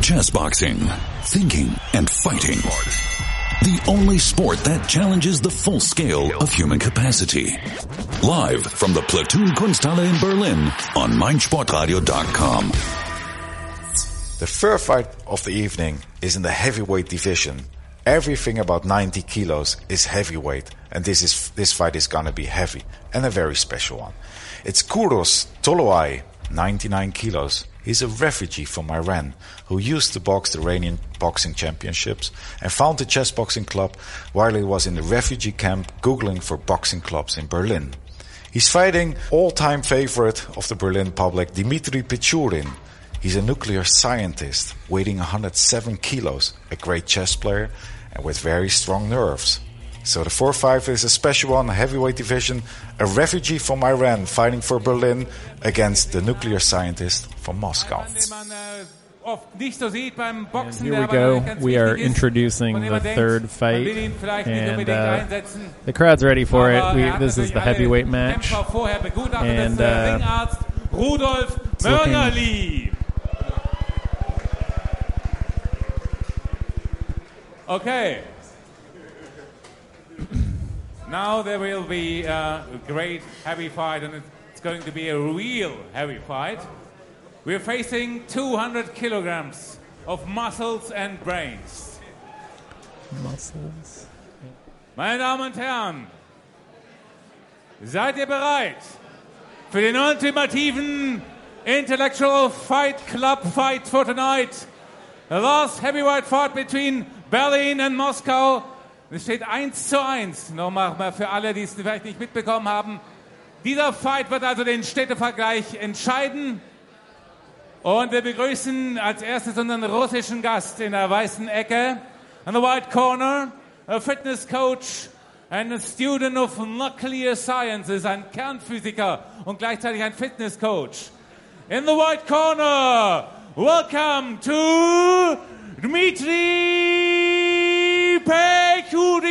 Chess boxing. Thinking and fighting. The only sport that challenges the full scale of human capacity. Live from the Platoon Kunsthalle in Berlin on meinsportradio.com. The first fight of the evening is in the heavyweight division. Everything about 90 kilos is heavyweight, and this is this fight is gonna be heavy and a very special one. It's Kouros Toloi, 99 kilos. He's a refugee from Iran who used to box the Iranian boxing championships and found a chess boxing club while he was in the refugee camp googling for boxing clubs in Berlin. He's fighting all-time favorite of the Berlin public, Dmitry Pechurin. He's a nuclear scientist, weighing 107 kilos, a great chess player, and with very strong nerves. So the 4-5 is a special one, heavyweight division, a refugee from Iran fighting for Berlin against the nuclear scientist from Moscow. And here we go. We are introducing the third fight, and uh, the crowd's ready for it. We, this is the heavyweight match, and uh, Rudolf it's looking- Okay. Now there will be a great heavy fight, and it's going to be a real heavy fight. We're facing 200 kilograms of muscles and brains. muscles. Meine Damen und Herren, seid ihr bereit für den ultimativen Intellectual Fight Club Fight for tonight? The last heavyweight fight between Berlin and Moscow. Es steht 1 zu 1. Nochmal mal für alle, die es vielleicht nicht mitbekommen haben. Dieser Fight wird also den Städtevergleich entscheiden. Und wir begrüßen als erstes unseren russischen Gast in der weißen Ecke. In the white corner, a fitness coach and a student of nuclear sciences, ein Kernphysiker und gleichzeitig ein Fitness coach. In the white corner, welcome to Dmitry Pekurin.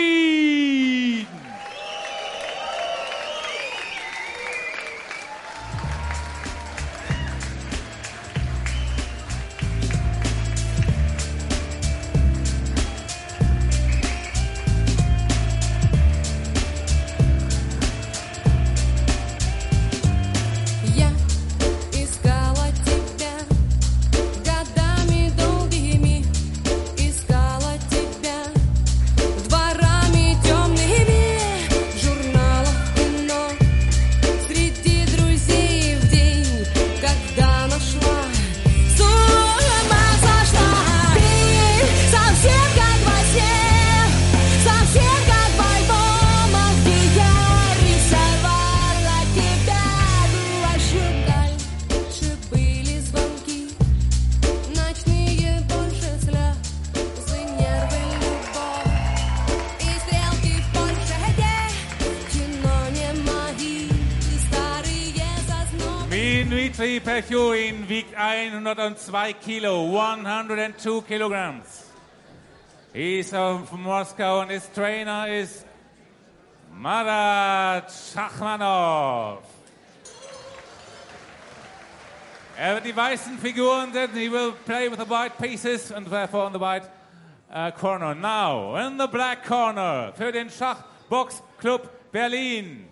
102 Kilo, 102 kilograms. He's from Moscow and his trainer is Marat Schachmanov. Er wird die weißen Figuren setzen. He will play with the white pieces and therefore on the white uh, corner. Now, in the black corner für den Schachboxclub Berlin.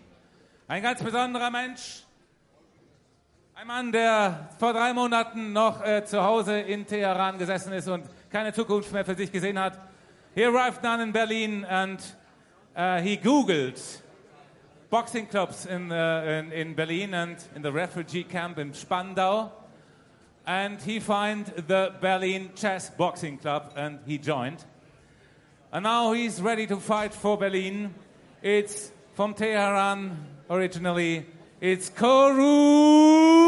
Ein ganz besonderer Mensch. Ein Mann, der vor drei Monaten noch äh, zu Hause in Teheran gesessen ist und keine Zukunft mehr für sich gesehen hat. He arrived in Berlin and uh, he Googled boxing clubs in, uh, in, in Berlin and in the refugee camp in Spandau. And he found the Berlin Chess Boxing Club and he joined. And now he's ready to fight for Berlin. It's from Tehran originally. It's Korouge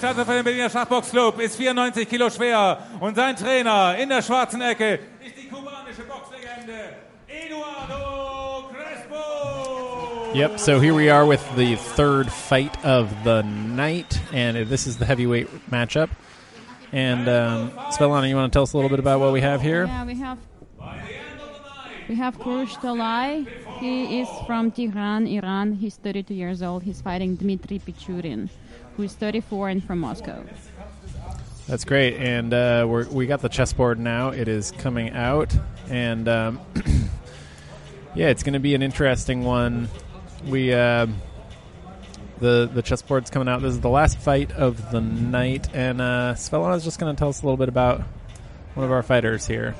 kämpft also für den Berliner Schachboxclub, ist 94 Kilo schwer und sein Trainer in der schwarzen Ecke ist die kubanische Boxlegende Eduardo Crespo. Yep. So here we are with the third fight of the night, and this is the heavyweight matchup. And um, Svetlana, you want to tell us a little bit about what we have here? Yeah, we have we have Kurush Tolai. He is from Tehran, Iran. He's 32 years old. He's fighting Dmitry Pechurin, who is 34 and from Moscow. That's great, and uh, we're, we got the chessboard now. It is coming out, and um, yeah, it's going to be an interesting one. We uh, the the chessboard's coming out. This is the last fight of the night, and uh, is just going to tell us a little bit about one of our fighters here.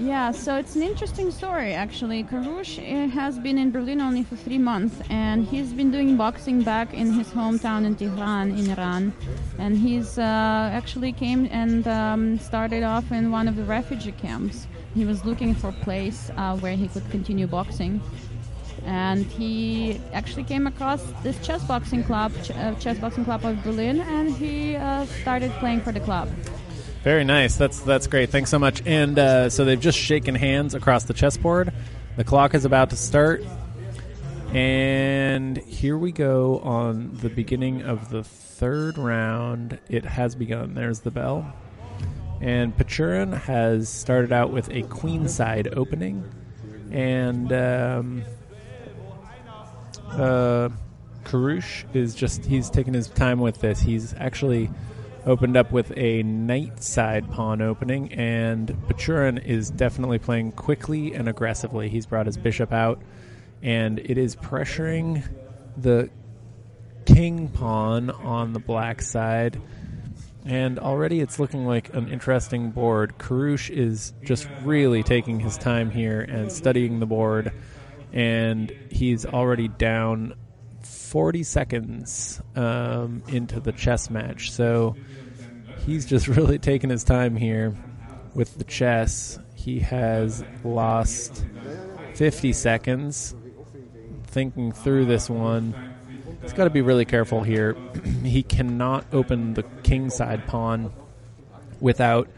Yeah, so it's an interesting story actually. Karush uh, has been in Berlin only for three months, and he's been doing boxing back in his hometown in Tehran, in Iran. And he's uh, actually came and um, started off in one of the refugee camps. He was looking for a place uh, where he could continue boxing. And he actually came across this chess boxing club, ch- uh, chess boxing club of Berlin, and he uh, started playing for the club. Very nice. That's that's great. Thanks so much. And uh, so they've just shaken hands across the chessboard. The clock is about to start, and here we go on the beginning of the third round. It has begun. There's the bell, and Pechurin has started out with a queenside opening, and um, uh, Karush is just he's taking his time with this. He's actually opened up with a knight side pawn opening, and Pechurin is definitely playing quickly and aggressively. He's brought his bishop out, and it is pressuring the king pawn on the black side. And already it's looking like an interesting board. Karush is just really taking his time here and studying the board, and he's already down 40 seconds um, into the chess match. So he's just really taking his time here with the chess. He has lost 50 seconds thinking through this one. He's got to be really careful here. he cannot open the king side pawn without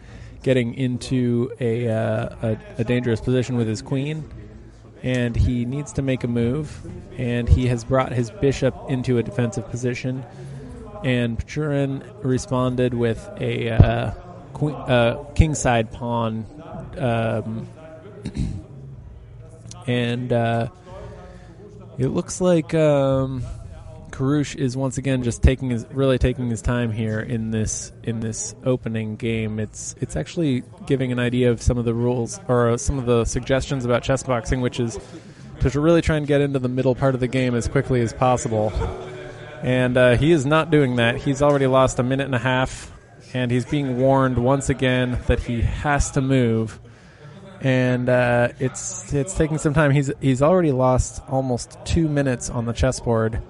getting into a, uh, a, a dangerous position with his queen and he needs to make a move. And he has brought his bishop into a defensive position. And Pechurin responded with a uh, uh, kingside pawn, um, and uh, it looks like um, Karush is once again just taking his really taking his time here in this in this opening game. It's it's actually giving an idea of some of the rules or some of the suggestions about chess boxing, which is to really try and get into the middle part of the game as quickly as possible. And uh, he is not doing that. He's already lost a minute and a half, and he's being warned once again that he has to move. And uh, it's it's taking some time. He's he's already lost almost two minutes on the chessboard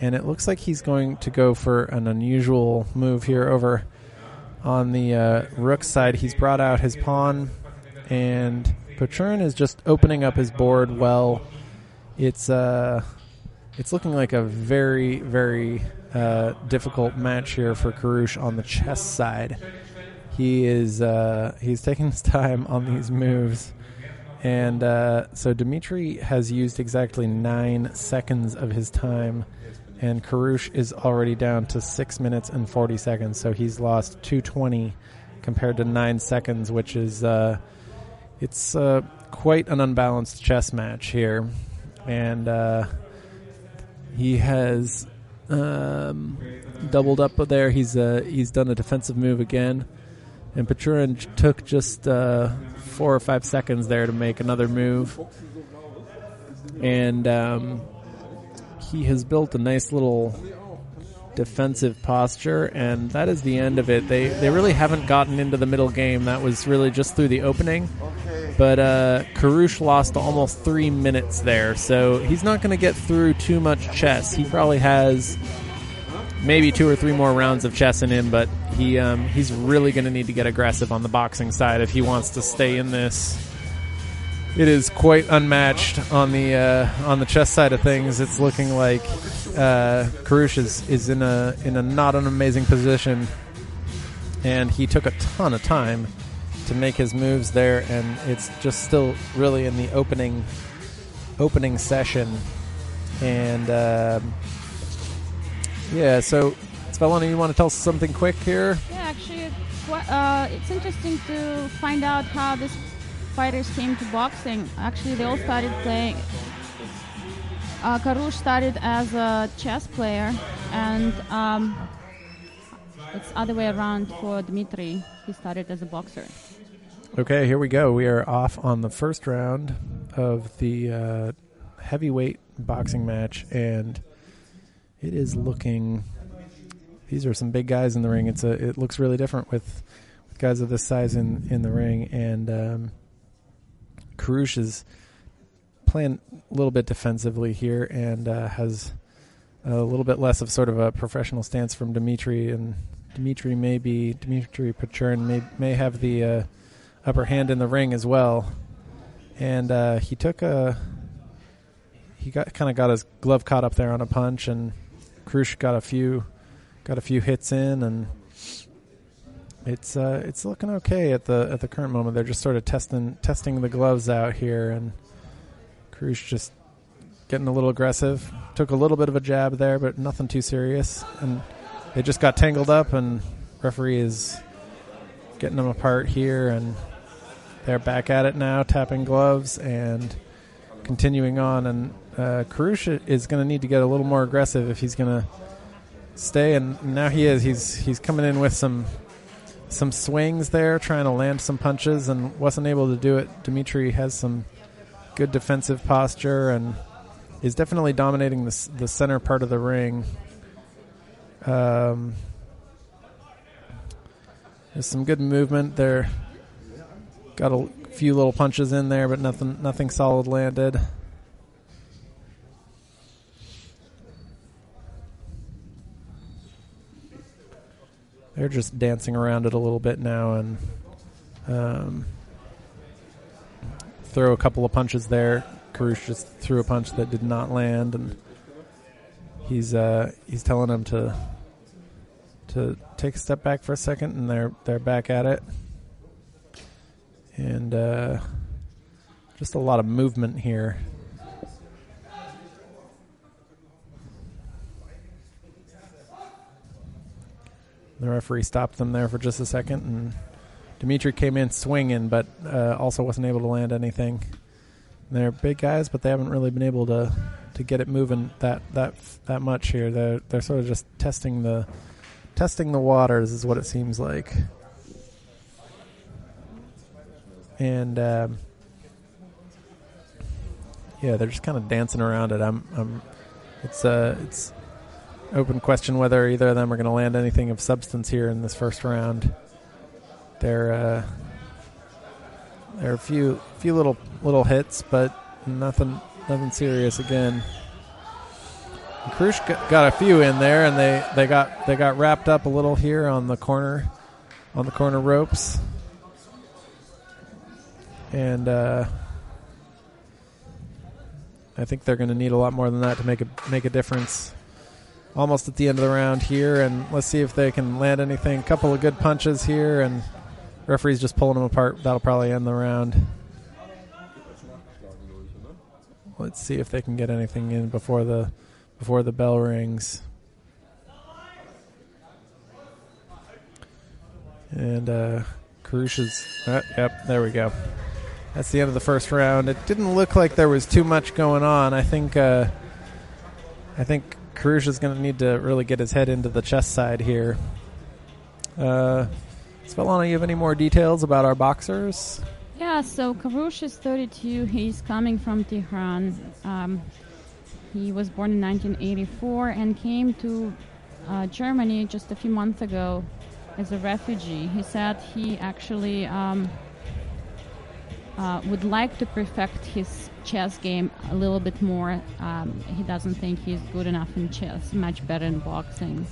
and it looks like he's going to go for an unusual move here over on the uh, rook side. He's brought out his pawn, and Pechurin is just opening up his board well. It's uh, it's looking like a very very uh, difficult match here for Karush on the chess side. He is uh, he's taking his time on these moves. And uh, so Dmitry has used exactly nine seconds of his time and Karush is already down to six minutes and 40 seconds. So he's lost 220 compared to nine seconds, which is uh, it's uh, quite an unbalanced chess match here, and uh, he has um, doubled up there. He's uh, he's done a defensive move again, and Pechurin took just uh, four or five seconds there to make another move, and. Um, he has built a nice little defensive posture, and that is the end of it. They they really haven't gotten into the middle game. That was really just through the opening. But uh, Karush lost almost three minutes there, so he's not going to get through too much chess. He probably has maybe two or three more rounds of chess in him, but he um, he's really going to need to get aggressive on the boxing side if he wants to stay in this. It is quite unmatched on the uh, on the chess side of things. It's looking like uh, Karush is, is in a in a not an amazing position, and he took a ton of time to make his moves there, and it's just still really in the opening opening session, and um, yeah. So, Svetlana, you want to tell us something quick here? Yeah, actually, it's, uh, it's interesting to find out how these fighters came to boxing. Actually, they all started playing. Uh, Karush started as a chess player, and um, it's other way around for Dmitry. He started as a boxer. Okay, here we go. We are off on the first round of the uh, heavyweight boxing match, and it is looking. These are some big guys in the ring. It's a. It looks really different with, with guys of this size in in the ring, and um, Karush is playing a little bit defensively here, and uh, has a little bit less of sort of a professional stance from Dimitri, and Dimitri may be Dimitri Pechurin may may have the. Uh, upper hand in the ring as well. And uh, he took a he got kind of got his glove caught up there on a punch, and Krush got a few got a few hits in, and it's uh, it's looking okay at the at the current moment. They're just sort of testing testing the gloves out here, and Krush just getting a little aggressive. Took a little bit of a jab there, but nothing too serious, and they just got tangled up, and referee is getting them apart here, and they're back at it now, tapping gloves and continuing on. And uh, Karush is going to need to get a little more aggressive if he's going to stay. And now he is. He's he's coming in with some some swings there, trying to land some punches, and wasn't able to do it. Dimitri has some good defensive posture and is definitely dominating the the center part of the ring. Um, there's some good movement there. Got a few little punches in there, but nothing nothing solid landed. They're just dancing around it a little bit now and um, throw a couple of punches there. Karush just threw a punch that did not land, and he's uh, he's telling him to to take a step back for a second, and they're they're back at it, and uh, just a lot of movement here. The referee stopped them there for just a second, and Dimitri came in swinging, but uh, also wasn't able to land anything. They're big guys, but they haven't really been able to to get it moving that that that much here. They're they're sort of just testing the testing the waters, is what it seems like. And um, yeah, they're just kind of dancing around it. I'm, I'm it's uh, it's open question whether either of them are going to land anything of substance here in this first round. They're uh, there are a few few little little hits, but nothing nothing serious again. Krush got a few in there, and they, they got they got wrapped up a little here on the corner on the corner ropes, and uh, I think they're going to need a lot more than that to make a make a difference. Almost at the end of the round here, and let's see if they can land anything. A couple of good punches here, and referee's just pulling them apart. That'll probably end the round. Let's see if they can get anything in before the before the bell rings. And uh, Karush is. Uh, yep, there we go. That's the end of the first round. It didn't look like there was too much going on. I think. Uh, I think Karush is going to need to really get his head into the chess side here. Uh, Svetlana, you have any more details about our boxers? Yeah, so Karush is 32. He's coming from Tehran. Um, he was born in 1984 and came to uh, Germany just a few months ago as a refugee. He said he actually um, uh, would like to perfect his chess game a little bit more. Um, he doesn't think he's good enough in chess, much better in boxing.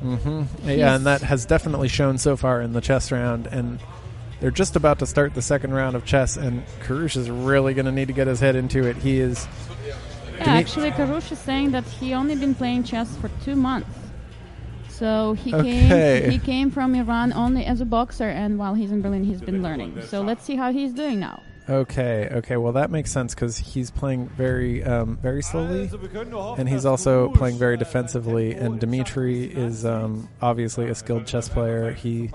hmm Yeah, and that has definitely shown so far in the chess round. And they're just about to start the second round of chess, and Karush is really going to need to get his head into it. He is. Yeah, actually, Karush is saying that he only been playing chess for two months. So he Okay. came he came from Iran only as a boxer, and while he's in Berlin, he's been learning. So let's see how he's doing now. Okay, okay. Well, that makes sense because he's playing very, um, very slowly, and he's also playing very defensively. And Dimitri is um, obviously a skilled chess player. He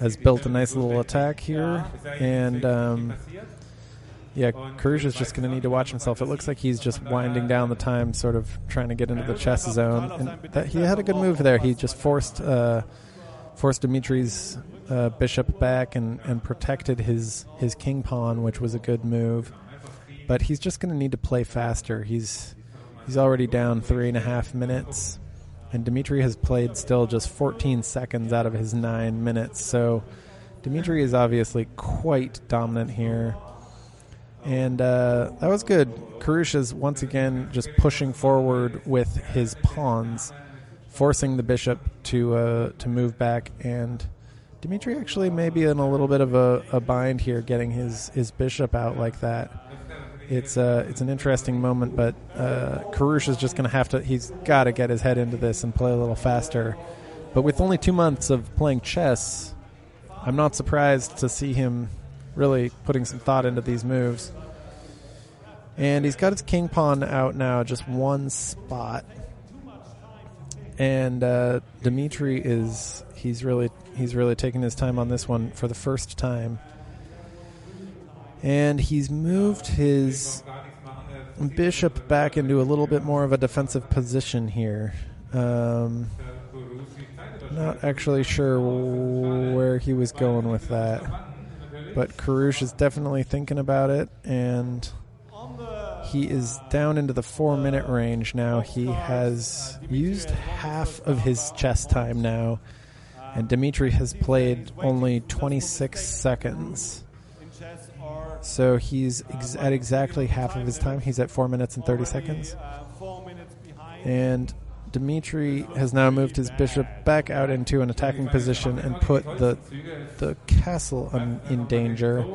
has built a nice little attack here, and um, yeah, Karush is just going to need to watch himself. It looks like he's just winding down the time, sort of trying to get into the chess zone. And that, he had a good move there. He just forced uh, forced Dimitri's uh, bishop back and, and protected his his king pawn, which was a good move. But he's just going to need to play faster. He's he's already down three and a half minutes, and Dimitri has played still just 14 seconds out of his nine minutes. So Dimitri is obviously quite dominant here. And uh, that was good. Karush is once again just pushing forward with his pawns, forcing the bishop to uh, to move back. And Dimitri actually may be in a little bit of a, a bind here, getting his, his bishop out like that. It's uh, it's an interesting moment, but uh, Karush is just going to have to. He's got to get his head into this and play a little faster. But with only two months of playing chess, I'm not surprised to see him really putting some thought into these moves. And he's got his king pawn out now, just one spot. And uh, Dimitri is he's really he's really taking his time on this one for the first time. And he's moved his bishop back into a little bit more of a defensive position here. Um, not actually sure where he was going with that. But Karush is definitely thinking about it, and he is down into the four minute range now. He has used half of his chess time now, and Dimitri has played only 26 seconds. So he's ex- at exactly half of his time. He's at four minutes and 30 seconds. And Dimitri has now moved his bishop back out into an attacking position and put the the castle un, in danger.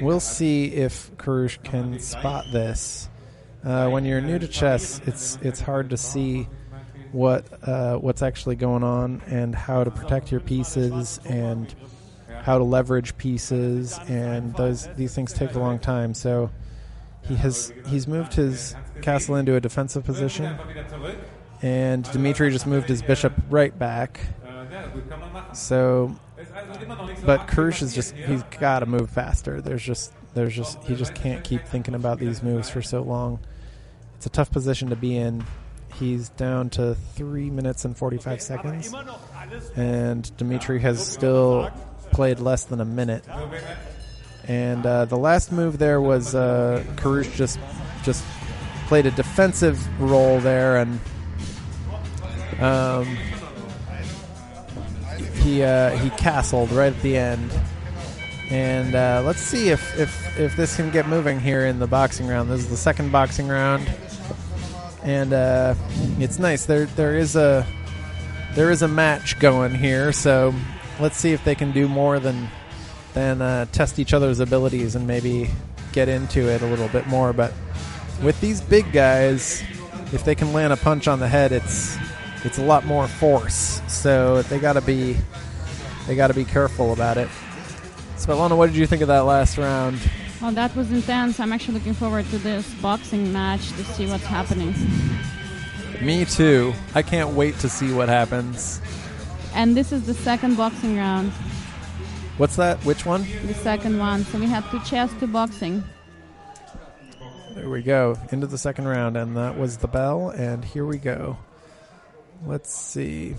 We'll see if Karush can spot this. Uh, when you're new to chess, it's it's hard to see what uh, what's actually going on and how to protect your pieces and how to leverage pieces and those these things take a long time. So he has he's moved his castle into a defensive position and Dimitri just moved his bishop right back. So, but Kirsch is just he's got to move faster. There's just there's just he just can't keep thinking about these moves for so long. It's a tough position to be in. He's down to three minutes and forty five seconds, and Dimitri has still played less than a minute. And uh, the last move there was uh, Karush just just played a defensive role there and um, he uh, he castled right at the end. And uh, let's see if, if if this can get moving here in the boxing round. This is the second boxing round, and uh, it's nice. There there is a there is a match going here. So let's see if they can do more than than uh, test each other's abilities and maybe get into it a little bit more. But with these big guys, if they can land a punch on the head, it's it's a lot more force. So they got to be they got to be careful about it. Svetlana, what did you think of that last round? Well, that was intense. I'm actually looking forward to this boxing match to see what's happening. Me too. I can't wait to see what happens. And this is the second boxing round, What's that? Which one? the second one. So we have two chess, two boxing. There we go. Into the second round, and that was the bell. And here we go. Let's see.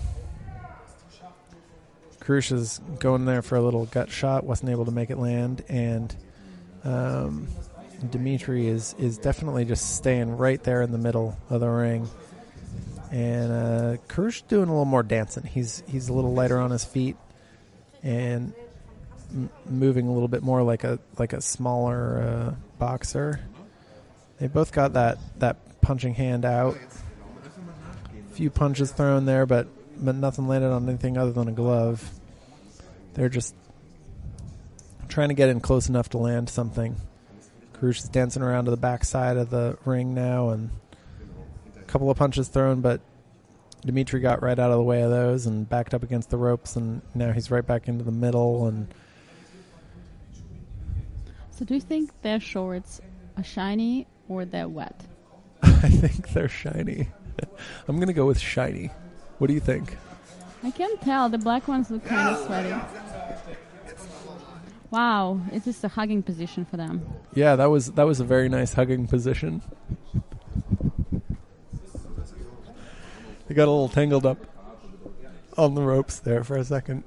Krush is going there for a little gut shot, wasn't able to make it land, and um, Dimitri is is definitely just staying right there in the middle of the ring. And uh, doing a little more dancing. He's he's a little lighter on his feet and m- moving a little bit more like a like a smaller uh, boxer. They both got that that punching hand out. Few punches thrown there, but but nothing landed on anything other than a glove. They're just trying to get in close enough to land something. Karush is dancing around to the back side of the ring now, and a couple of punches thrown, but Dimitri got right out of the way of those and backed up against the ropes, and now he's right back into the middle. And So, do you think their shorts are shiny or they're wet? I think they're shiny. I'm gonna go with shiny. What do you think? I can tell the black ones look kind of sweaty. Wow, it is a hugging position for them. Yeah, that was that was a very nice hugging position. They got a little tangled up on the ropes there for a second.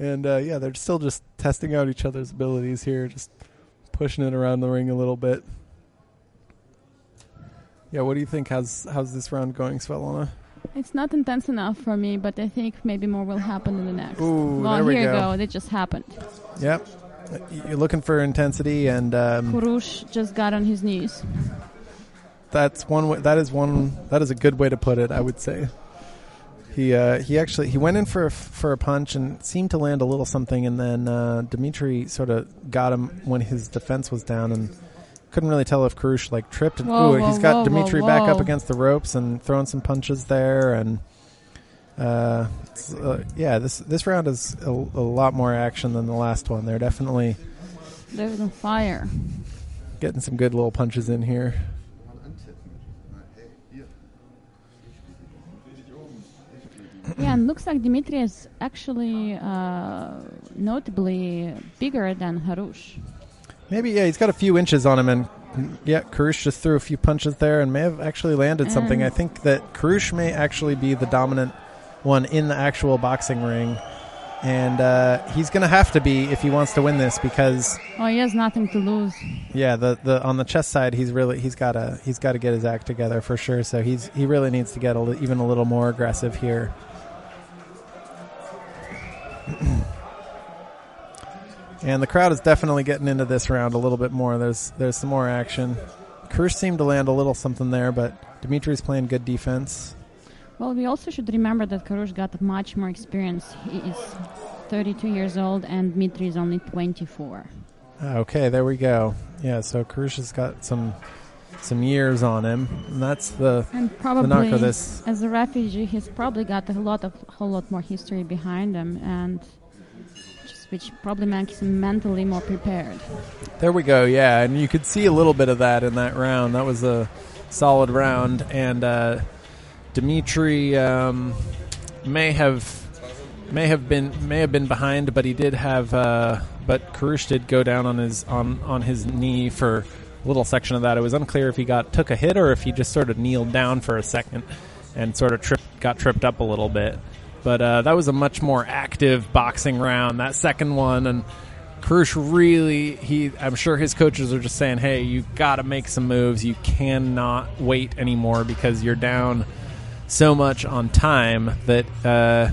And uh, yeah, they're still just testing out each other's abilities here, just pushing it around the ring a little bit. Yeah, what do you think? How's how's this round going, Svetlana? It's not intense enough for me, but I think maybe more will happen in the next. Ooh, well, there we here go. go. It just happened. Yep. You're looking for intensity, and um, Kurush just got on his knees. that's one. Way, that is one. That is a good way to put it. I would say. He uh, he actually he went in for a, for a punch and seemed to land a little something, and then uh, Dimitri sort of got him when his defense was down, and couldn't really tell if Karush like tripped. And Whoa, ooh, whoa, he's got whoa, Dimitri back up against the ropes and throwing some punches there, and uh, uh, yeah, this this round is a, a lot more action than the last one. They're definitely They're on fire. getting some good little punches in here. Yeah, and looks like Dimitri is actually uh, notably bigger than Harush. Maybe yeah, he's got a few inches on him, and yeah, Karush just threw a few punches there and may have actually landed something. I think that Karush may actually be the dominant one in the actual boxing ring, and uh, he's going to have to be if he wants to win this because Oh, he has nothing to lose. yeah, the, the on the chest side, he's really he's got to he's got to get his act together for sure. So he's he really needs to get a, li- even a little more aggressive here. And the crowd is definitely getting into this round a little bit more. There's there's some more action. Krush seemed to land a little something there, but Dimitri's playing good defense. Well, we also should remember that Karush got much more experience. He is 32 years old, and Dmitri is only 24. Ah, Okay, there we go. Yeah, so Krush has got some some years on him, and that's the And the probably, knock of this. as a refugee, he's probably got a lot of whole lot more history behind him, and which probably makes him mentally more prepared. There we go. Yeah, and you could see a little bit of that in that round. That was a solid round, and uh, Dimitri um, may have may have been may have been behind, but he did have. Uh, but Karush did go down on his on on his knee for little section of that. It was unclear if he got took a hit or if he just sort of kneeled down for a second and sort of tripped got tripped up a little bit. But uh, that was a much more active boxing round. That second one and. Karush really, he, I'm sure his coaches are just saying, hey, you got to make some moves. You cannot wait anymore because you're down so much on time that uh,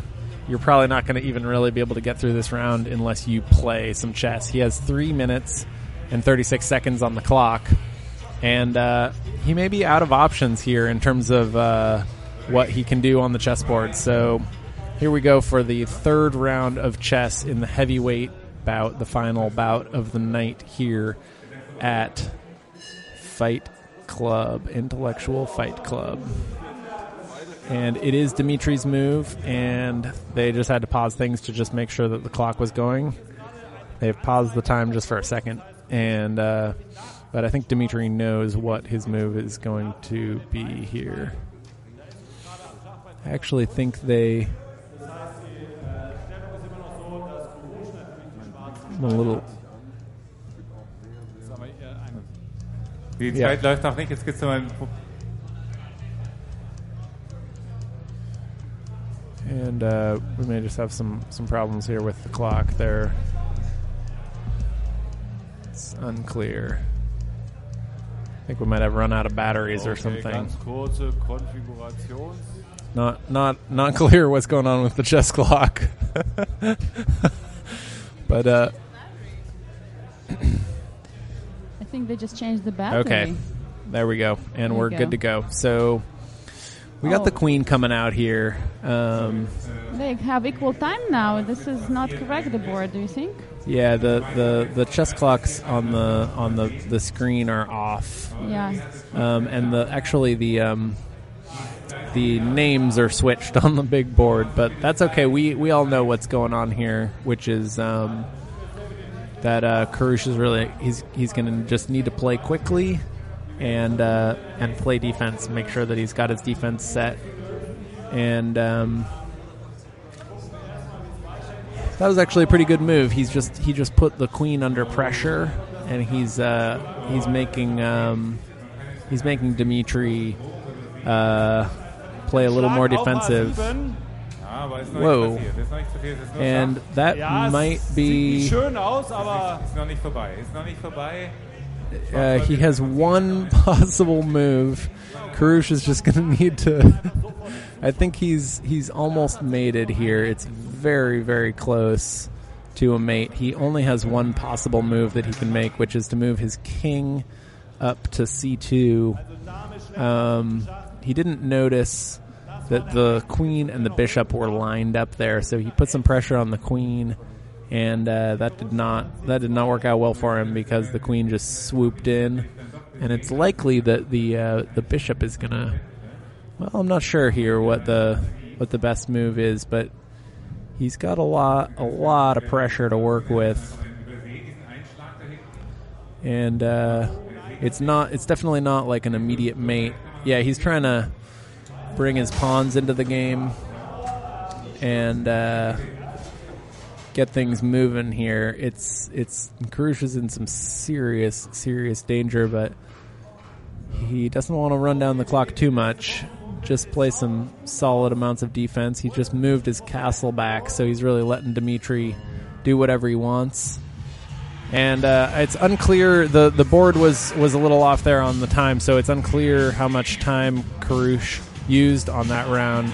you're probably not going to even really be able to get through this round unless you play some chess. He has three minutes and 36 seconds on the clock, and uh, he may be out of options here in terms of uh, what he can do on the chessboard. So here we go for the third round of chess in the heavyweight bout, the final bout of the night here at Fight Club, Intellectual Fight Club. And it is Dimitri's move, and they just had to pause things to just make sure that the clock was going. They've paused the time just for a second, and uh, but I think Dimitri knows what his move is going to be here. I actually think they I'm a little Die. Zeit läuft noch nicht. Jetzt gibt's noch ein And uh, we may just have some, some problems here with the clock. They're unclear. I think we might have run out of batteries or something. ganz kurze Not not not clear what's going on with the chess clock. but uh I think they just changed the battery. okay. There we go. And There we're you good to go. So we got Oh. the queen coming out here. Um They have equal time now. This is not correct, the board, do you think? yeah, the, the, the chess clocks on the on the, the screen are off. Yeah. Um, and the actually the um, the names are switched on the big board, but that's okay. We we all know what's going on here, which is um, that uh, Karush is really he's he's going to just need to play quickly and uh, and play defense, make sure that he's got his defense set, and um, that was actually a pretty good move. He's just he just put the queen under pressure, and he's uh, he's making um, he's making Dimitri uh, play a little more defensive, A7. Ja, aber ist noch Whoa. nicht passiert. Ist noch nicht passiert. Ist nur and that might be. Uh, he has one possible move. Karush is just going to need to. I think he's he's almost mated here. It's very very close to a mate. He only has one possible move that he can make, which is to move his king up to c2. Um, he didn't notice that the queen and the bishop were lined up there, so he put some pressure on the queen, and uh, that did not that did not work out well for him because the queen just swooped in, and it's likely that the uh, the bishop is gonna. Well, I'm not sure here what the what the best move is, but he's got a lot a lot of pressure to work with, and uh, it's not it's definitely not like an immediate mate. Yeah, he's trying to bring his pawns into the game and uh, get things moving here. It's it's Karush is in some serious serious danger, but he doesn't want to run down the clock too much. Just play some solid amounts of defense. He just moved his castle back, so he's really letting Dimitri do whatever he wants. And uh, it's unclear. the The board was was a little off there on the time, so it's unclear how much time Karush used on that round.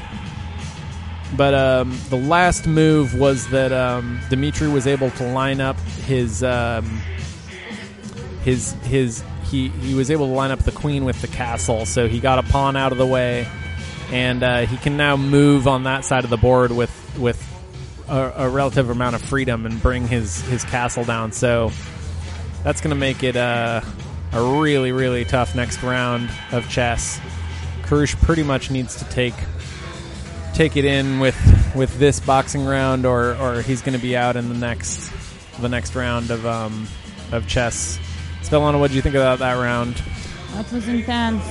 But um, the last move was that um, Dimitri was able to line up his um, his his he he was able to line up the queen with the castle, so he got a pawn out of the way, and uh, he can now move on that side of the board with with a, a relative amount of freedom and bring his his castle down. So that's going to make it uh, a really really tough next round of chess. Karush pretty much needs to take take it in with with this boxing round, or or he's going to be out in the next the next round of um, of chess. Svetlana, what did you think about that round? That was intense.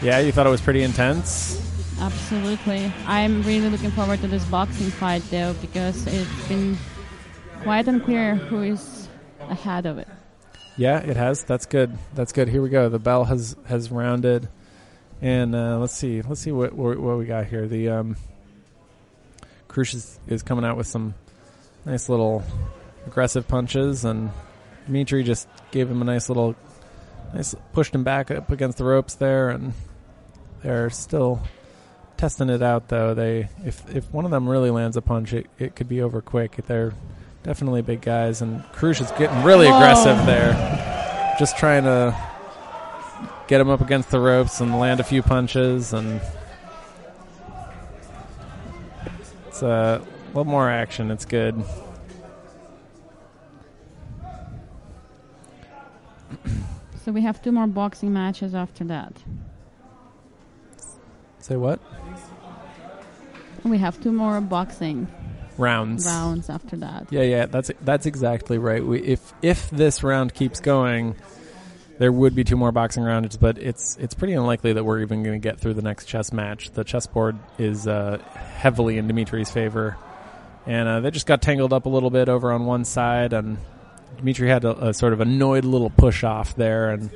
Yeah, you thought it was pretty intense. Absolutely. I'm really looking forward to this boxing fight, though, because it's been quite unclear who is ahead of it. Yeah, it has. That's good. That's good. Here we go. The bell has has rounded, and uh, let's see. Let's see what what, what we got here. The um, Krush is, is coming out with some nice little aggressive punches, and Dmitry just gave him a nice little, nice pushed him back up against the ropes there, and they're still testing it out. Though they, if if one of them really lands a punch, it, it could be over quick. They're definitely big guys, and Krush is getting really Whoa. aggressive there, just trying to get him up against the ropes and land a few punches, and uh, a little more action. It's good. So we have two more boxing matches after that. Say what? We have two more boxing Rounds. rounds after that. Yeah, yeah, that's that's exactly right. We, if if this round keeps going, there would be two more boxing rounds, but it's it's pretty unlikely that we're even going to get through the next chess match. The chessboard is uh, heavily in Dimitri's favor, and uh, they just got tangled up a little bit over on one side, and Dimitri had a, a sort of annoyed little push off there, and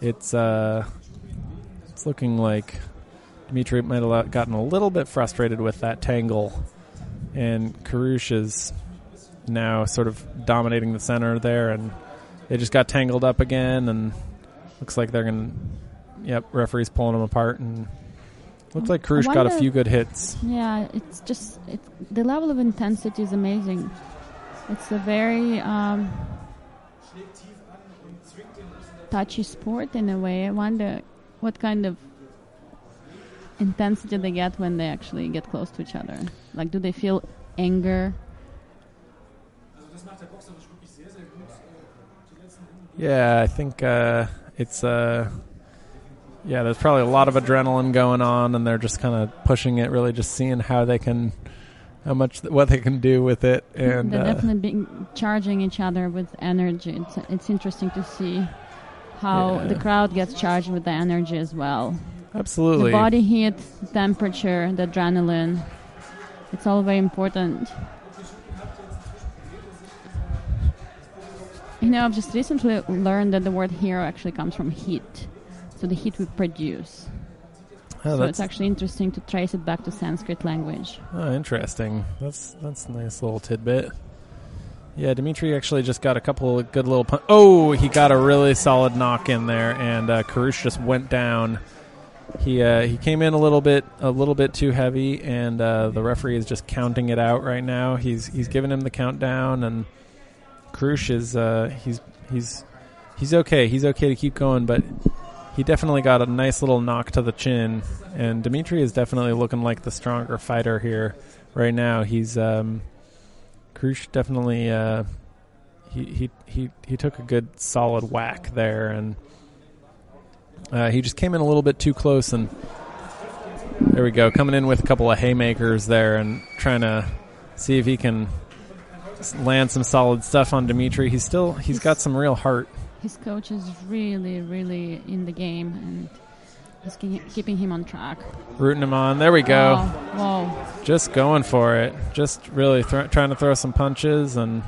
it's uh, it's looking like Dimitri might have gotten a little bit frustrated with that tangle and Karush is now sort of dominating the center there, and they just got tangled up again, and looks like they're gonna. Yep, referee's pulling them apart, and looks like Karush got a few good hits. Yeah, it's just it, the level of intensity is amazing. It's a very um, touchy sport in a way. I wonder what kind of intensity they get when they actually get close to each other. Like, do they feel anger? Yeah, I think uh, it's uh, yeah. There's probably a lot of adrenaline going on, and they're just kind of pushing it, really, just seeing how they can, how much what they can do with it, and They're uh, definitely being, charging each other with energy. It's it's interesting to see how Yeah. the crowd gets charged with the energy as well. absolutely. The body heat, temperature, the adrenaline. It's all very important. You know, I've just recently learned that the word hero actually comes from heat. So the heat we produce. Oh, so it's actually interesting to trace it back to Sanskrit language. oh, interesting. That's that's a nice little tidbit. Yeah, Dimitri actually just got a couple of good little. Pun- oh, he got a really solid knock in there, and uh, Karush just went down. He uh, he came in a little bit a little bit too heavy, and uh, the referee is just counting it out right now. He's he's giving him the countdown, and Karush is uh, he's he's he's okay. He's okay to keep going, but he definitely got a nice little knock to the chin. And Dimitri is definitely looking like the stronger fighter here right now. He's um, Karush definitely uh, he, he he he took a good solid whack there, and uh, he just came in a little bit too close. And there we go, coming in with a couple of haymakers there, and trying to see if he can land some solid stuff on Dimitri. He's still he's got some real heart. His coach is really, really in the game and he's keeping him on track. Rooting him on. There we go. Whoa, whoa. Just going for it. Just really thro- trying to throw some punches, and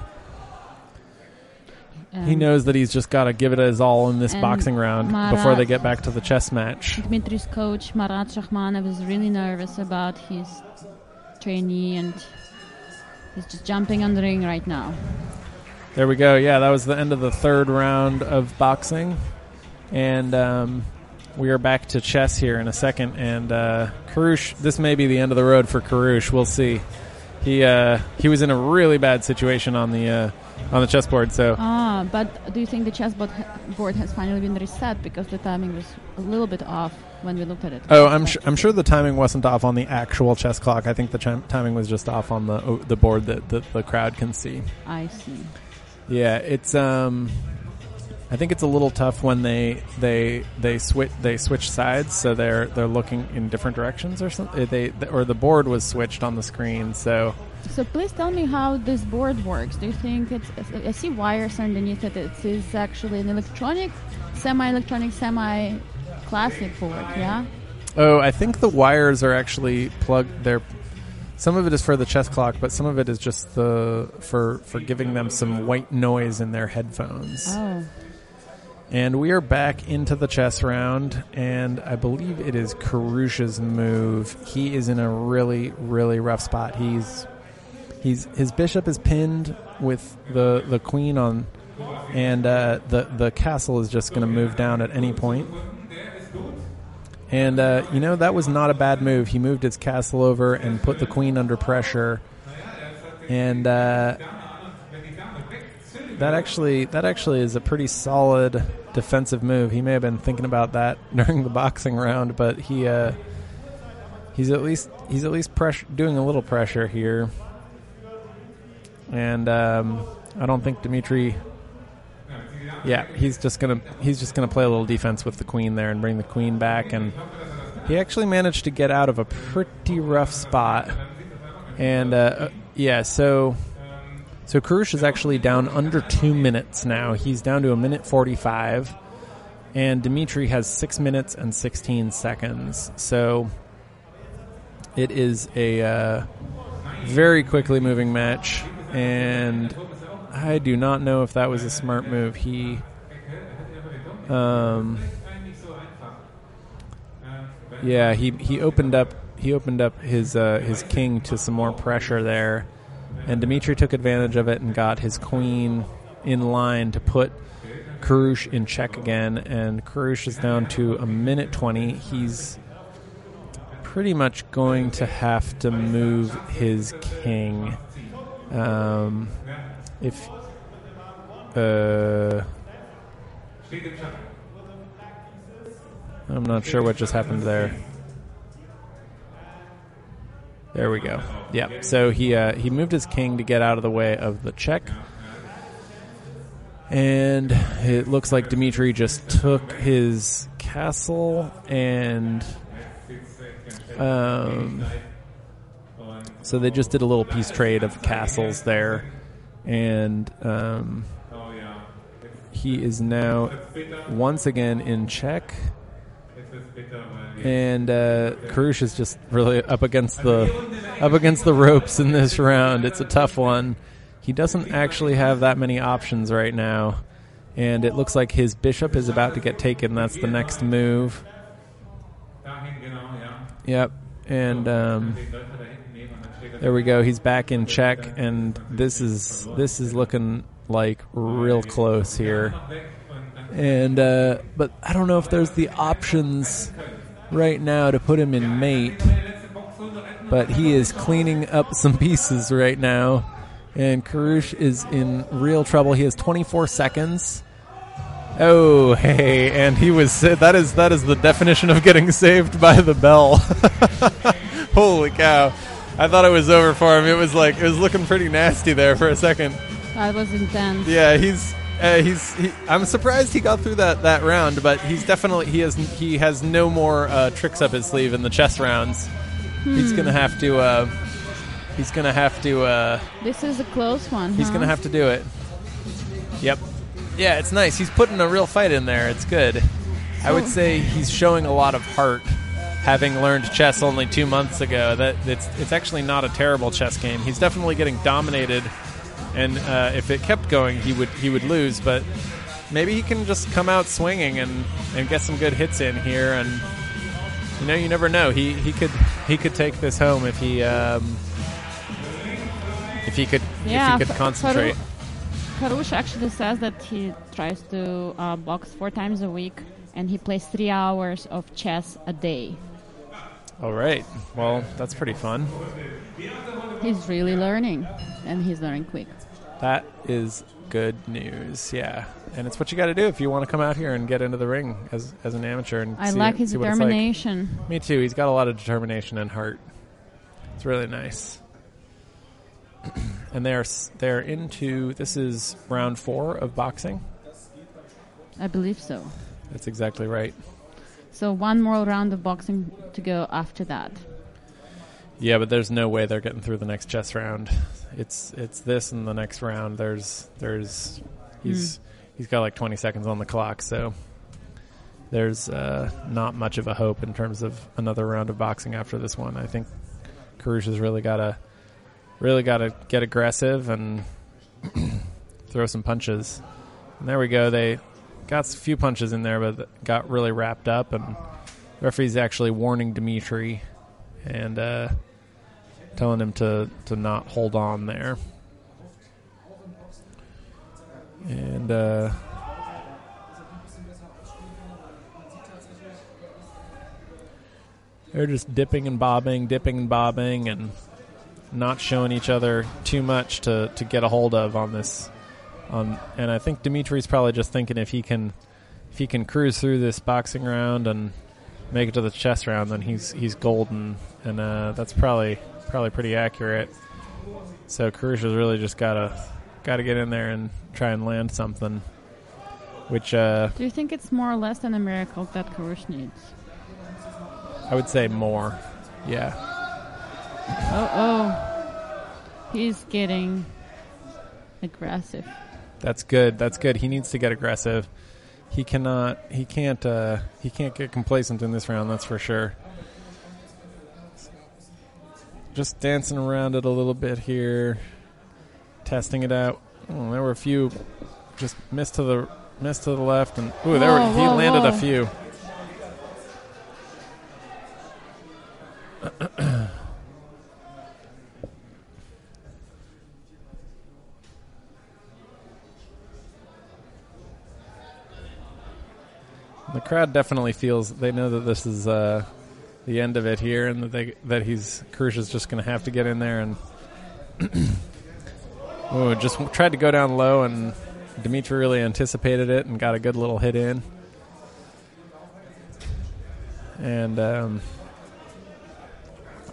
he knows that he's just got to give it his all in this boxing round Marat- before they get back to the chess match. Dmitri's coach, Marat Shahmanov, is really nervous about his trainee and he's just jumping on the ring right now. There we go. Yeah, that was the end of the third round of boxing, and um, we are back to chess here in a second. And uh, Karush, this may be the end of the road for Karush. We'll see. He uh, he was in a really bad situation on the uh, on the chessboard. So Ah, but do you think the chessboard ha- board has finally been reset because the timing was a little bit off when we looked at it? Oh, I'm su- I'm sure the timing wasn't off on the actual chess clock. I think the chim- timing was just off on the oh, the board that, that the crowd can see. I see. Yeah, it's um, I think it's a little tough when they they they switch they switch sides, so they're they're looking in different directions or something. They or the board was switched on the screen, so So please tell me how this board works. Do you think it's? I see wires underneath it. It is actually an electronic, semi-electronic, semi-classic board. Yeah. oh, I think the wires are actually plugged. They're some of it is for the chess clock, but some of it is just the for for giving them some white noise in their headphones. Oh. And we are back into the chess round, and I believe it is Karush's move. He is in a really, really rough spot. He's he's his bishop is pinned with the the queen on, and uh, the the castle is just going to move down at any point. And uh, you know that was not a bad move. He moved his castle over and put the queen under pressure, and. Uh, that actually that actually is a pretty solid defensive move. He may have been thinking about that during the boxing round, but he uh, he's at least he's at least doing a little pressure here. And um, I don't think Dimitri. Yeah, he's just gonna he's just gonna play a little defense with the queen there and bring the queen back, and he actually managed to get out of a pretty rough spot. And uh, uh, yeah, so so Karush is actually down under two minutes now. He's down to a minute 45. And Dimitri has six minutes and 16 seconds. So it is a uh, very quickly moving match. And I do not know if that was a smart move. He. Um, yeah, he, he opened up he opened up his uh, his king to some more pressure there, and Dimitri took advantage of it and got his queen in line to put Karush in check again, and Karush is down to a minute 20. He's pretty much going to have to move his king. Um, if. Uh, I'm not sure what just happened there. There we go. Yeah. So he uh, he moved his king to get out of the way of the check, and it looks like Dimitri just took his castle and um, so they just did a little piece trade of castles there, and um, he is now once again in check. And uh, Karush is just really up against the up against the ropes in this round. It's a tough one. He doesn't actually have that many options right now, and it looks like his bishop is about to get taken. That's the next move. Yep, and um, there we go. He's back in check, and this is this is looking like real close here. And uh, but I don't know if there's the options right now to put him in mate. But he is cleaning up some pieces right now, and Karush is in real trouble. He has 24 seconds. Oh, hey, and he was that is that is the definition of getting saved by the bell. Holy cow. I thought it was over for him. It was like it was looking pretty nasty there for a second. That was intense. Yeah, he's uh, he's. He, I'm surprised he got through that, that round, but he's definitely he has he has no more uh, tricks up his sleeve in the chess rounds. He's gonna have to. Uh, he's gonna have to. Uh, This is a close one. he's huh? gonna have to do it. Yep. Yeah, it's nice. He's putting a real fight in there. It's good. I would say he's showing a lot of heart, having learned chess only two months ago. That it's it's actually not a terrible chess game. He's definitely getting dominated, and uh, if it kept going, he would he would lose. But maybe he can just come out swinging and, and get some good hits in here. And you know, you never know. He he could he could take this home if he um, if he could Yeah, if he could concentrate. Karush actually says that he tries to uh, box four times a week and he plays three hours of chess a day. All right. Well, that's pretty fun. He's really learning and he's learning quick. That is good news. Yeah, and it's what you got to do if you want to come out here and get into the ring as as an amateur. And I see, like his what like. determination. Me too. He's got a lot of determination and heart. It's really nice. and they're they're into this is round four of boxing. I believe so. That's exactly right. So one more round of boxing to go after that. Yeah, but there's no way they're getting through the next chess round. It's it's this and the next round. There's there's he's he's got like 20 seconds on the clock, so there's uh, not much of a hope in terms of another round of boxing after this one. I think Karush has really got to really got to get aggressive and throw some punches. And there we go. They got a few punches in there, but got really wrapped up. And referee's actually warning Dimitri and uh, telling him to, to not hold on there. And uh, they're just dipping and bobbing, dipping and bobbing, and not showing each other too much to, to get a hold of on this. On and I think Dimitri's probably just thinking if he can if he can cruise through this boxing round and make it to the chess round, then he's he's golden, and uh, that's probably probably pretty accurate. So Karush has really just gotta gotta get in there and try and land something, which uh, Do you think it's more or less than a miracle that Karush needs? I would say more. Yeah, Oh, oh. He's getting aggressive. That's good. That's good. He needs to get aggressive. He cannot. He can't. Uh, he can't get complacent in this round. That's for sure. Just dancing around it a little bit here, testing it out. Oh, there were a few just missed to the missed to the left, and ooh, there were, he whoa, landed a few. Crowd definitely feels they know that this is uh, the end of it here, and that they that he's Karush is just going to have to get in there and oh, just tried to go down low, and Dimitri really anticipated it and got a good little hit in. And um,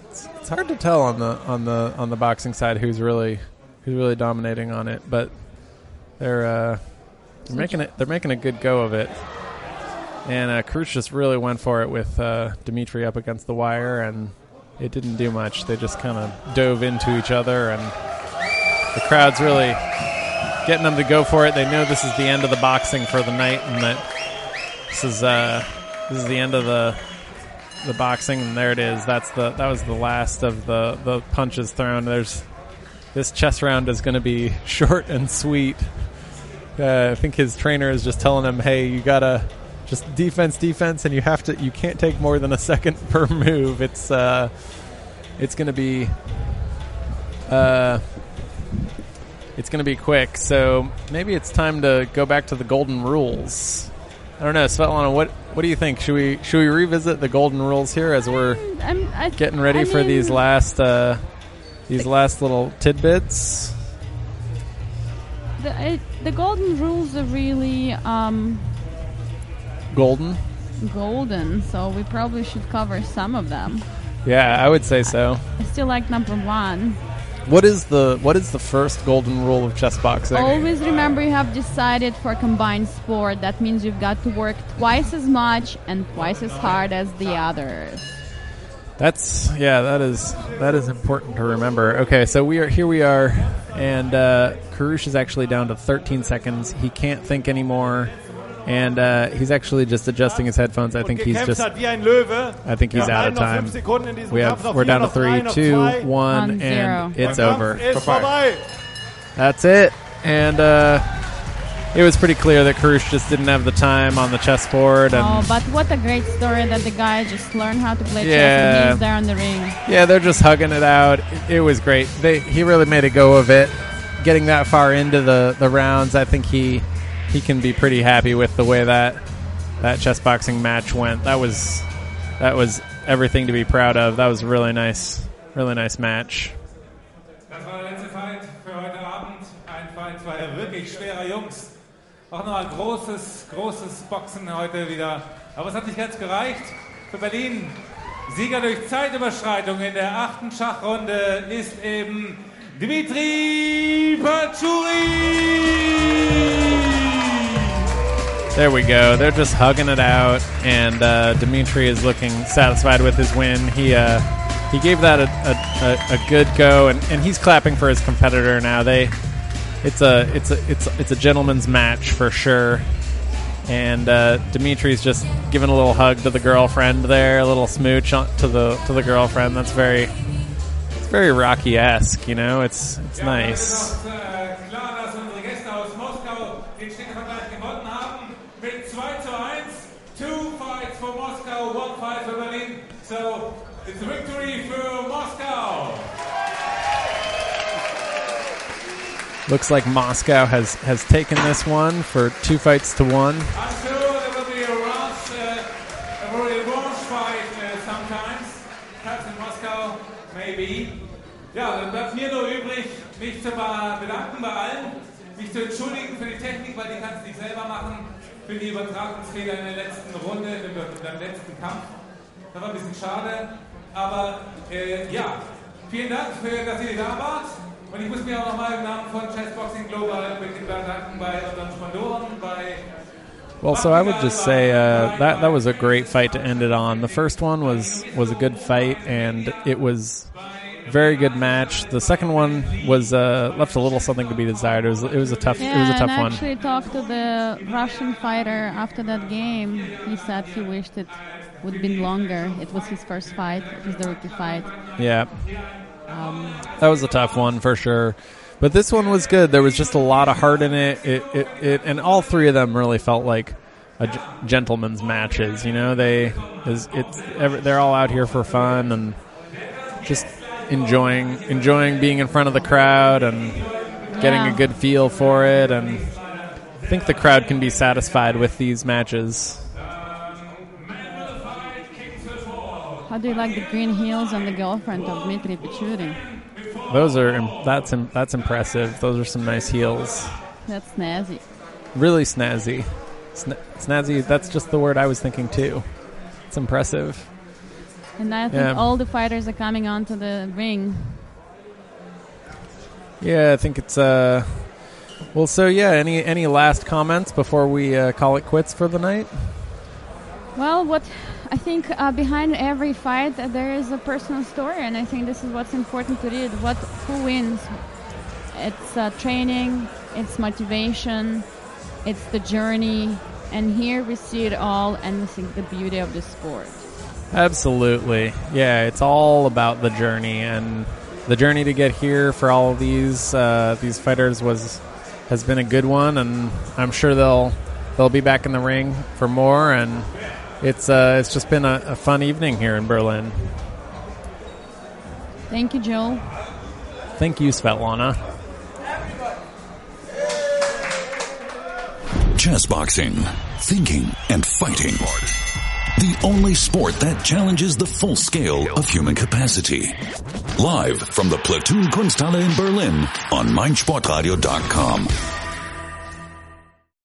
it's, it's hard to tell on the on the on the boxing side who's really who's really dominating on it, but they're uh, they're making it they're making a good go of it. And uh, Karush just really went for it with uh, Dimitri up against the wire, and it didn't do much. They just kind of dove into each other, and the crowd's really getting them to go for it. They know this is the end of the boxing for the night, and that this is uh, this is the end of the the boxing. And there it is. That's the that was the last of the the punches thrown. There's this chess round is going to be short and sweet. Uh, I think his trainer is just telling him, "Hey, you gotta just defense, defense, and you have to. You can't take more than a second per move. It's uh, it's going to be uh, it's going to be quick. So maybe it's time to go back to the golden rules. I don't know, Svetlana. What what do you think? Should we should we revisit the golden rules here as we're I'm, I, getting ready I for these last uh, these last little tidbits? The, the golden rules are really um, Golden. golden, so we probably should cover some of them. Yeah, I would say so. I still like number one. What is the what is the first golden rule of chess boxing? Always remember you have decided for combined sport. That means you've got to work twice as much and twice as hard as the others. That's yeah, that is that is important to remember. Okay, so we are here. We are, and uh, Karush is actually down to 13 seconds. He can't think anymore, and uh, he's actually just adjusting his headphones. I think he's just. hat wie ein Löwe. I think he's out of time. Sekunden in diesem We Kampf, have noch we're down to noch drei, three, noch two, zwei. one, One, and it's over. That's it. And uh, it was pretty clear that Karush just didn't have the time on the chessboard, and Oh, but what a great story that the guy just learned how to play chess Yeah. and he's there on the ring. Yeah, they're just hugging it out. It, it was great. They he really made a go of it, getting that far into the, the rounds. I think he he can be pretty happy with the way that that chess boxing match went. That was that was everything to be proud of. That was a really nice, really nice match. Das war der letzte Fight für heute Abend. Ein Fight zweier wirklich schwerer Jungs. Auch nochmal großes, großes Boxen heute wieder. Aber es hat nicht ganz gereicht. Für Berlin Sieger durch Zeitüberschreitung in der achten Schachrunde ist eben Dimitri Pechurin. There we go. They're just hugging it out, and uh, Dimitri is looking satisfied with his win. He uh, he gave that a, a, a, a good go, and, and he's clapping for his competitor now. They it's a it's a it's it's a gentleman's match for sure. And uh, Dimitri's just giving a little hug to the girlfriend there, a little smooch to the to the girlfriend. That's very it's very Rocky esque, you know. It's it's nice. Es ist äh, klar, dass unsere Gäste aus Moskau den Steckervergleich gewonnen haben mit 2 zu 1. Two fights one fight for Berlin. So it's a victory for Moscow. Looks like Moscow has has taken this one for two fights to one. I'm sure there will be a revanche, uh, a revanche fight uh, sometimes, perhaps in Moscow, maybe. Ja, dann bleibt mir nur übrig, mich zu bedanken bei allen, mich zu entschuldigen für die Technik, weil die kannst du nicht selber machen, für die Übertragungsfehler in der letzten Runde, letzten Kampf. Das war ein bisschen schade, aber äh, ja, vielen Dank, für, dass ihr da wart. Und ich muss mich auch nochmal im Namen von Chessboxing Global bedanken bei unseren Sponsoren, bei Well, so I would just say uh, that that was a great fight to end it on. The first one was was a good fight, and it was very good match. The second one was uh, left a little something to be desired. It was it was a tough Yeah, it was a tough and one. actually talked to the Russian fighter after that game. He said he wished it would have been longer. It was his first fight. It was the rookie fight. Yeah, that was a tough one for sure. But this one was good. There was just a lot of heart in it. It, it, it and all three of them really felt like a g- gentleman's matches. You know, they is it's ever, they're all out here for fun and just enjoying enjoying being in front of the crowd and getting yeah. a good feel for it. And I think the crowd can be satisfied with these matches. How do you like the green heels and the girlfriend of Dmitry Pechurin? Those are that's that's impressive. Those are some nice heels. That's snazzy. Really snazzy. Sna- snazzy. That's just the word I was thinking too. It's impressive. And I think Yeah. all the fighters are coming onto the ring. Yeah, I think it's uh. Well, so yeah. Any any last comments before we uh, call it quits for the night? Well, what I think uh, behind every fight uh, there is a personal story, and I think this is what's important to read. What who wins? It's uh, training, it's motivation, it's the journey, and here we see it all, and we think the beauty of the sport. Absolutely. Yeah, it's all about the journey and the journey to get here for all of these uh, these fighters was has been a good one and I'm sure they'll they'll be back in the ring for more and it's uh, it's just been a, a fun evening here in Berlin. Thank you, Joel. Thank you, Svetlana. Chess boxing, thinking and fighting. The only sport that challenges the full scale of human capacity. Live from the Platoon Kunsthalle in Berlin on meinsportradio.com.